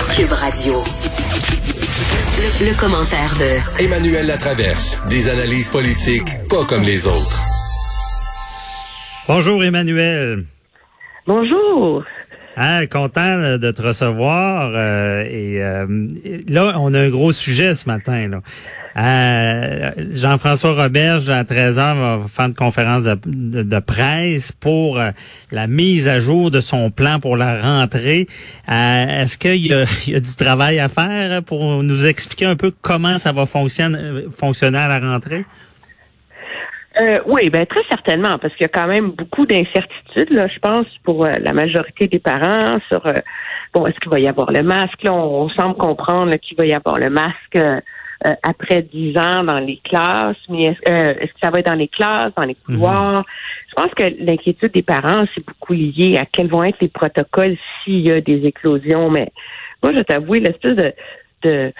Cube Radio. Le, le commentaire de Emmanuel Latraverse. Des analyses politiques pas comme les autres. Bonjour Emmanuel. Bonjour. Ah, content de te recevoir. euh, et euh, là, on a un gros sujet ce matin. Là. Euh, Jean-François Roberge, à 13h, va faire une conférence de, presse pour euh, la mise à jour de son plan pour la rentrée. Euh, Est-ce qu'il y, a- du travail à faire pour nous expliquer un peu comment ça va fonctionner à la rentrée? Euh, oui, ben très certainement, parce qu'il y a quand même beaucoup d'incertitudes, là, je pense, pour euh, la majorité des parents sur euh, bon, est-ce qu'il va y avoir le masque? Là, on, on semble comprendre là, qu'il va y avoir le masque euh, après dix ans dans les classes, mais est-ce est-ce que ça va être dans les classes, dans les couloirs? Je pense que l'inquiétude des parents, c'est beaucoup lié à quels vont être les protocoles s'il y a des éclosions. Mais moi, je t'avoue, l'espèce de, de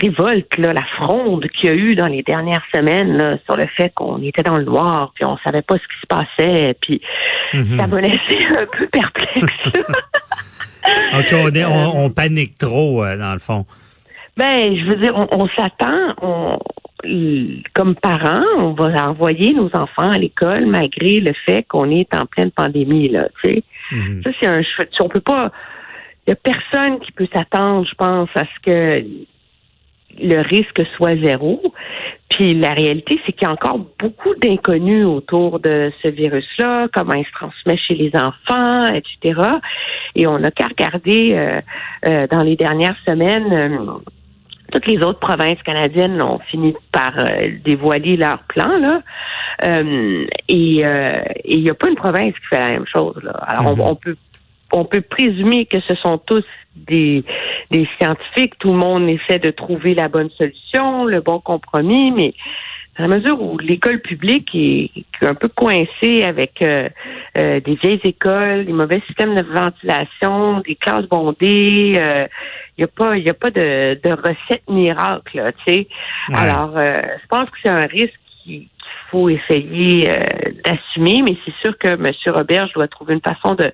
révolte, là, la fronde qu'il y a eu dans les dernières semaines là, sur le fait qu'on était dans le noir, puis on savait pas ce qui se passait, puis Mhm. ça m'a laissé un peu perplexe. OK, on, est- on- on panique trop, euh, dans le fond. ben, je veux dire, on, on s'attend, on, comme parents, on va envoyer nos enfants à l'école malgré le fait qu'on est en pleine pandémie, là, tu sais. Mhm. Ça, c'est un. On peut pas. Il y a personne qui peut s'attendre, je pense, à ce que le risque soit zéro. Puis la réalité, c'est qu'il y a encore beaucoup d'inconnus autour de ce virus-là, comment il se transmet chez les enfants, etc. Et on n'a qu'à regarder euh, euh, dans les dernières semaines. euh, toutes les autres provinces canadiennes ont fini par euh, dévoiler leur plan là, Euh, et euh, il n'y a pas une province qui fait la même chose là. Alors on- Mhm. on, peut on peut présumer que ce sont tous des des scientifiques. Tout le monde essaie de trouver la bonne solution, le bon compromis, mais à la mesure où l'école publique est, est un peu coincée avec euh, euh, des vieilles écoles, des mauvais systèmes de ventilation, des classes bondées, euh, il n'y a pas, y a pas de, de recette miracle, tu sais. Ouais. Alors, euh, je pense que c'est un risque qui- faut essayer euh, d'assumer, mais c'est sûr que M. Robert doit trouver une façon de,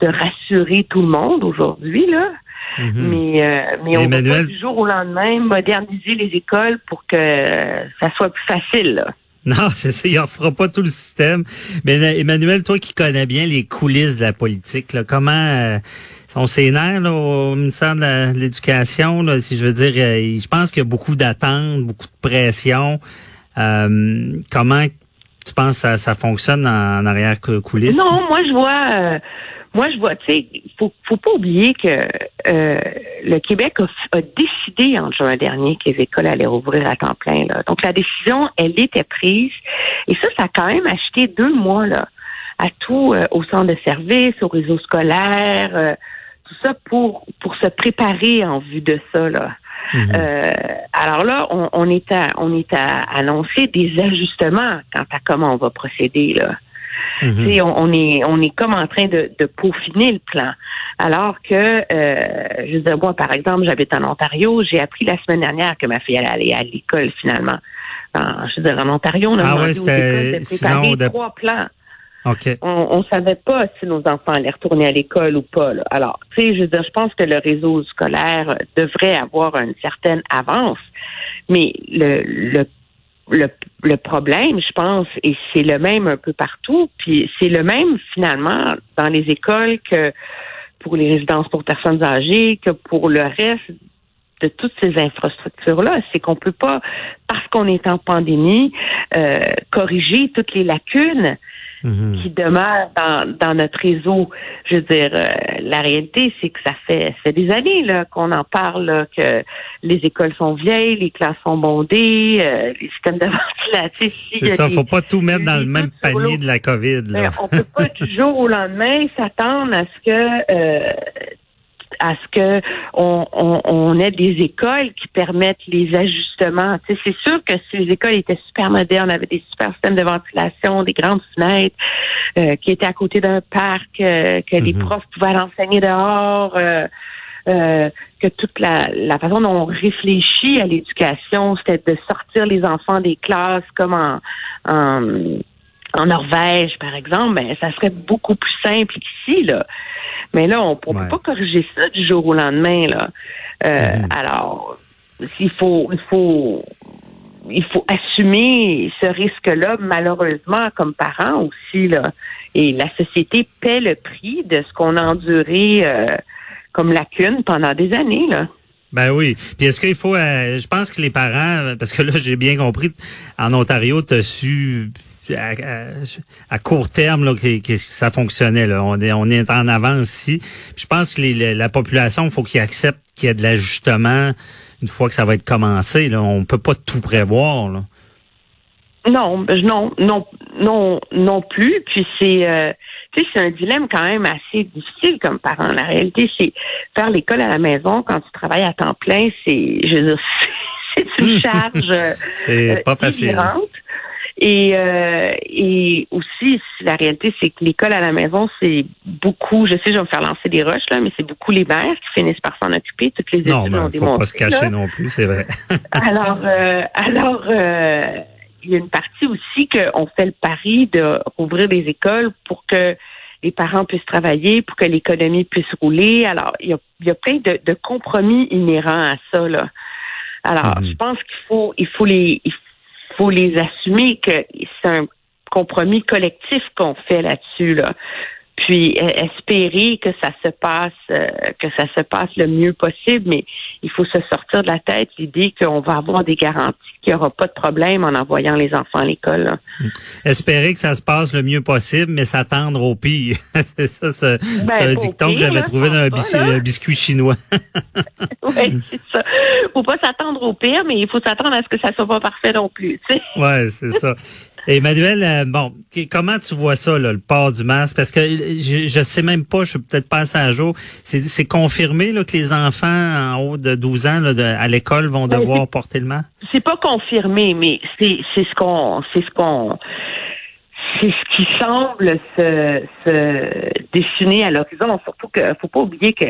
de rassurer tout le monde aujourd'hui, là. Mhm. Mais, euh, mais on ne Emmanuel- peut pas du jour au lendemain moderniser les écoles pour que ça soit plus facile. Là. Non, c'est ça, il en fera pas tout le système. Mais euh, Emmanuel, toi qui connais bien les coulisses de la politique, là, comment euh, on s'énerve là, au ministère de l'Éducation, là, si je veux dire, euh, je pense qu'il y a beaucoup d'attentes, beaucoup de pression. Euh, comment tu penses que ça, ça fonctionne en, arrière cou- coulisses? Non, moi je vois, euh, moi je vois, tu sais, faut, faut pas oublier que euh, le Québec a, a décidé en juin dernier que les écoles allaient rouvrir à temps plein. Là. Donc la décision, elle était prise, et ça, ça a quand même acheté deux mois là à tout euh, au centre de service, au réseau scolaire, euh, tout ça pour pour se préparer en vue de ça là. Mhm. Euh, alors là, on, on est à on est à annoncer des ajustements quant à comment on va procéder là. Mhm. On, on est on est comme en train de, de peaufiner le plan. Alors que euh, je veux dire, moi, par exemple, j'habite en Ontario, j'ai appris la semaine dernière que ma fille allait aller à l'école finalement. En, je veux dire, en Ontario, on a Ah demandé ouais, aux c'est- écoles de préparer de- trois plans On, on savait pas si nos enfants allaient retourner à l'école ou pas. Alors, tu sais, je veux je pense que le réseau scolaire devrait avoir une certaine avance, mais le, le le, le problème, je pense, et c'est le même un peu partout, puis c'est le même finalement dans les écoles que pour les résidences pour personnes âgées, que pour le reste de toutes ces infrastructures-là, c'est qu'on peut pas, parce qu'on est en pandémie, euh, corriger toutes les lacunes Mhm. qui demeurent dans, dans notre réseau. Je veux dire, euh, la réalité, c'est que ça fait, ça fait des années là, qu'on en parle, là, que les écoles sont vieilles, les classes sont bondées, euh, les systèmes de ventilation. C'est ça, des- faut pas tout mettre dans le même panier de la COVID. Là. Ben, on peut pas du jour au lendemain s'attendre à ce que euh, à ce que on, on, on ait des écoles qui permettent les ajustements. C'est sûr que si les écoles étaient super modernes, avaient des super systèmes de ventilation, des grandes fenêtres, euh, qui étaient à côté d'un parc, euh, que les Mhm. profs pouvaient enseigner dehors. euh, euh, que toute la, la façon dont on réfléchit à l'éducation, c'était de sortir les enfants des classes comme en, en, en Norvège, par exemple, ben, ça serait beaucoup plus simple qu'ici, là. Mais là, on ne peut Ouais. pas corriger ça du jour au lendemain, là. Euh, Mhm. Alors, il faut, il faut, il faut assumer ce risque-là, malheureusement, comme parents aussi, là. Et la société paie le prix de ce qu'on a enduré euh, comme lacune pendant des années, là. Ben oui. Puis est-ce qu'il faut, euh, je pense que les parents, parce que là j'ai bien compris, en Ontario, tu as su à, à- à court terme là, que, que ça fonctionnait. Là. On, est, on est en avance ici. Puis je pense que les- la, la population, il faut qu'ils acceptent qu'il y a de l'ajustement une fois que ça va être commencé. Là. On peut pas tout prévoir. Là. Non, non, non, non, non plus. Puis c'est, euh, tu sais, c'est un dilemme quand même assez difficile comme parent. La réalité, c'est faire l'école à la maison quand tu travailles à temps plein, c'est, je veux dire, c'est une charge. euh, pas facile. inhérente. Et, euh, et aussi, la réalité, c'est que l'école à la maison, c'est beaucoup, je sais, je vais me faire lancer des roches, là, mais c'est beaucoup les mères qui finissent par s'en occuper. Toutes les Non, études mais l'ont faut démontré. pas se cacher là. non plus, c'est vrai. Alors, euh, alors, euh, il y a une partie aussi qu'on fait le pari de rouvrir des écoles pour que les parents puissent travailler, pour que l'économie puisse rouler. Alors, il y a, il y a plein de, de compromis inhérents à ça. Là. Alors, Mhm. je pense qu'il faut, il faut les, il faut les assumer que c'est un compromis collectif qu'on fait là-dessus. Là. Puis euh, espérer que ça se passe, euh, que ça se passe le mieux possible, mais il faut se sortir de la tête l'idée qu'on va avoir des garanties, qu'il n'y aura pas de problème en envoyant les enfants à l'école. là. Espérer que ça se passe le mieux possible, mais s'attendre au pire. c'est ça, c'est c'est un Ben, au dicton que j'avais trouvé dans un un biscuit chinois. Oui, c'est ça. Faut pas s'attendre au pire, mais il faut s'attendre à ce que ça soit pas parfait non plus. sais. Ouais, c'est ça. Emmanuel, euh, bon, comment tu vois ça, là, le port du masque? Parce que euh, je, je sais même pas, je suis peut-être pas à jour. C'est, confirmé là, que les enfants en haut de 12 ans là, de- à l'école vont devoir porter le masque? c'est pas confirmé, mais c'est c'est ce qu'on c'est ce qu'on c'est ce qui semble se, se dessiner à l'horizon. Surtout que faut pas oublier que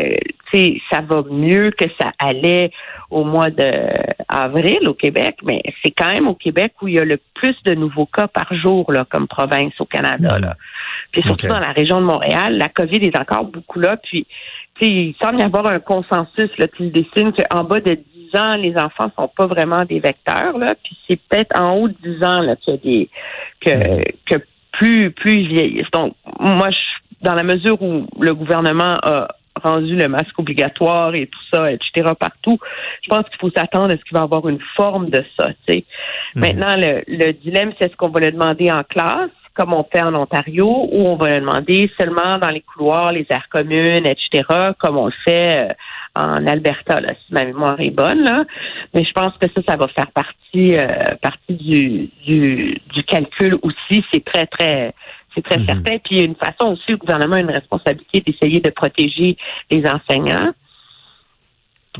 sais ça va mieux que ça allait au mois de avril au Québec, mais c'est quand même au Québec où il y a le plus de nouveaux cas par jour là, comme province au Canada. Là. Puis surtout dans la région de Montréal, la COVID est encore beaucoup là. Puis tu sais, il semble y avoir un consensus là, qui se dessine qu'en bas de 10 ans, les enfants sont pas vraiment des vecteurs. Là, puis c'est peut-être en haut de 10 ans là, qu'il y a des que, que plus plus ils vieillissent. Donc moi, je, dans la mesure où le gouvernement a rendu le masque obligatoire et tout ça, etc. partout, je pense qu'il faut s'attendre à ce qu'il va y avoir une forme de ça. tu sais. Maintenant, le, le dilemme, c'est est-ce qu'on va le demander en classe, comme on fait en Ontario, ou on va le demander seulement dans les couloirs, les aires communes, etc., comme on le fait euh, en Alberta, là, si ma mémoire est bonne. Là. Mais je pense que ça, ça va faire partie, euh, partie du, du, du calcul aussi. C'est très, très c'est très Mhm. certain. Puis il y a une façon aussi, le gouvernement a une responsabilité d'essayer de protéger les enseignants.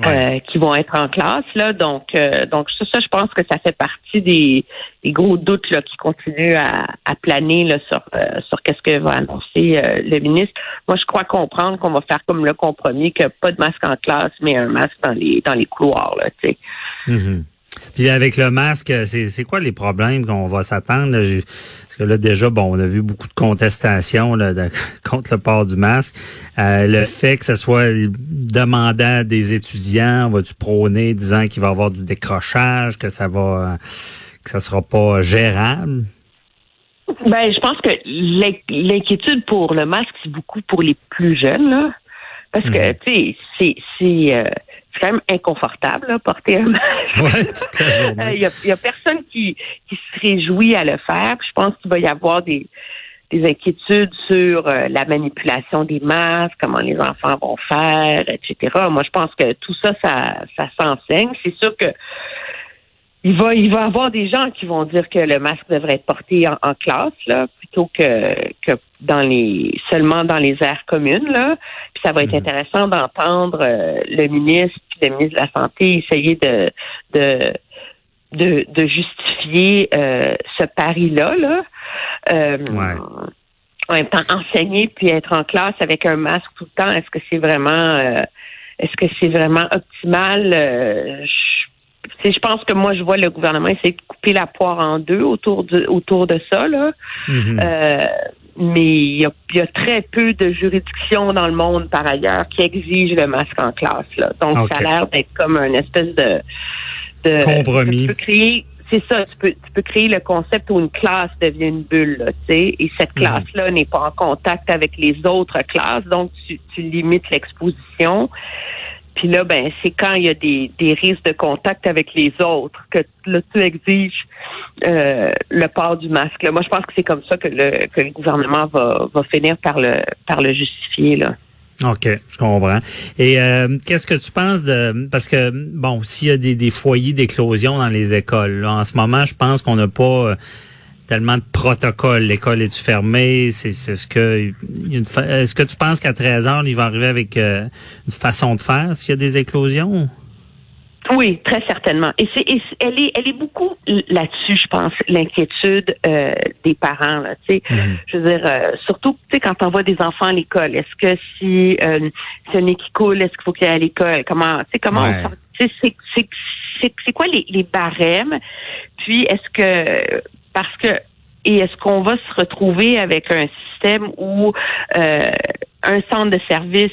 Ouais. euh, qui vont être en classe là donc euh, donc ça, ça je pense que ça fait partie des, des gros doutes là qui continuent à, à planer là sur euh, sur qu'est-ce que va annoncer euh, le ministre moi je crois comprendre qu'on va faire comme le compromis que pas de masque en classe mais un masque dans les dans les couloirs là tu sais Mhm. Puis avec le masque, c'est, quoi les problèmes qu'on va s'attendre? Parce que là, déjà, bon, on a vu beaucoup de contestations là, de- contre le port du masque. Euh, le fait que ce soit demandant des étudiants, va tu prôner disant qu'il va y avoir du décrochage, que ça va euh, que ça sera pas gérable? Ben, je pense que l'in- l'inquiétude pour le masque, c'est beaucoup pour les plus jeunes, là. Parce que, tu sais, c'est, c'est, euh, quand même inconfortable, là, porter un masque. Ouais, toute la Il journée. y, a, personne qui, qui se réjouit à le faire. Puis je pense qu'il va y avoir des, des inquiétudes sur euh, la manipulation des masques, comment les enfants vont faire, etc. Moi, je pense que tout ça, ça, ça s'enseigne. C'est sûr que il va, il va y avoir des gens qui vont dire que le masque devrait être porté en, classe, là, plutôt que, que dans les seulement dans les aires communes, là. Puis ça va être mhm. intéressant d'entendre euh, le ministre, le ministre de la Santé essayer de de de, justifier euh, ce pari-là, là. Euh, en même temps, enseigner puis être en classe avec un masque tout le temps, est-ce que c'est vraiment est-ce que c'est vraiment optimal? je pense que moi, je vois le gouvernement essayer de couper la poire en deux autour de, autour de ça. Là. Euh, mais il y, a, très peu de juridictions dans le monde, par ailleurs, qui exigent le masque en classe. Là. Donc, ça a l'air d'être comme une espèce de... de Compromis. créer c'est ça, tu peux, tu peux créer le concept où une classe devient une bulle, tu sais, et cette mm-hmm. classe-là n'est pas en contact avec les autres classes, donc tu, tu limites l'exposition. Puis là, ben, c'est quand il y a des, des risques de contact avec les autres que là, tu exiges euh, le port du masque. Moi, je pense que c'est comme ça que le, que le gouvernement va, va finir par le, par le justifier. Là. OK, je comprends. Et euh, qu'est-ce que tu penses de parce que bon, s'il y a des, des foyers d'éclosion dans les écoles, là, en ce moment, je pense qu'on n'a pas euh, tellement de protocoles. L'école est fermée? C'est ce que est-ce que tu penses qu'à 13 ans, il va arriver avec euh, une façon de faire s'il y a des éclosions? Oui, très certainement. Et c'est, elle est, elle est beaucoup là-dessus, je pense, l'inquiétude euh, des parents. Là, tu sais, mhm. je veux dire, euh, surtout, tu sais, quand on voit des enfants à l'école, est-ce que si euh, c'est un nez qui coule, est-ce qu'il faut qu'il aille à l'école? Comment, tu sais, comment c'est, c'est, c'est quoi les, les barèmes? Puis, est-ce que parce que et est-ce qu'on va se retrouver avec un système où euh, un centre de service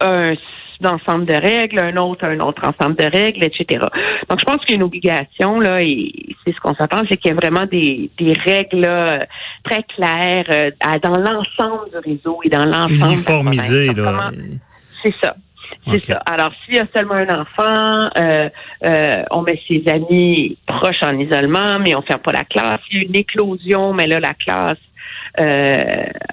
un ensemble de règles, un autre un autre ensemble de règles, etc. Donc je pense qu'il y a une obligation là et c'est ce qu'on s'attend, c'est qu'il y a vraiment des, des règles très claires euh, dans l'ensemble du réseau et dans l'ensemble uniformisé là. C'est ça. C'est ça. Alors, s'il y a seulement un enfant, euh, euh, on met ses amis proches en isolement, mais on ferme pas la classe. S'il y a une éclosion, mais là, la classe euh,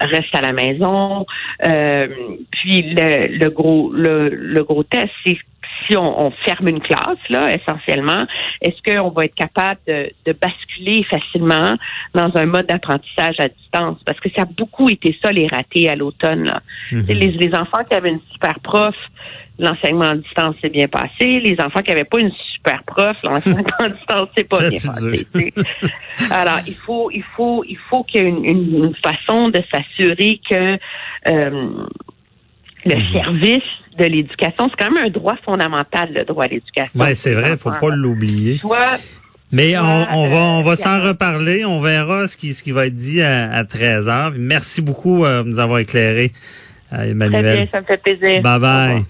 reste à la maison. puis le, le gros le, le gros test, c'est si on, ferme une classe, là, essentiellement, est-ce qu'on va être capable de, de, basculer facilement dans un mode d'apprentissage à distance? Parce que ça a beaucoup été ça, les ratés à l'automne. Mhm. les, les enfants qui avaient une super prof, l'enseignement à distance s'est bien passé. Les enfants qui n'avaient pas une super prof, l'enseignement à distance s'est pas bien passé. Alors, il faut, il faut, il faut qu'il y ait une, une, façon de s'assurer que euh, le mhm. service de l'éducation, c'est quand même un droit fondamental, le droit à l'éducation. Oui, c'est vrai, il faut pas l'oublier. Mais on, on, va on va s'en reparler, on verra ce qui ce qui va être dit à, à 13 heures. Merci beaucoup euh, de nous avoir éclairé, euh, Emmanuel. Très bien, ça me fait plaisir. Bye bye.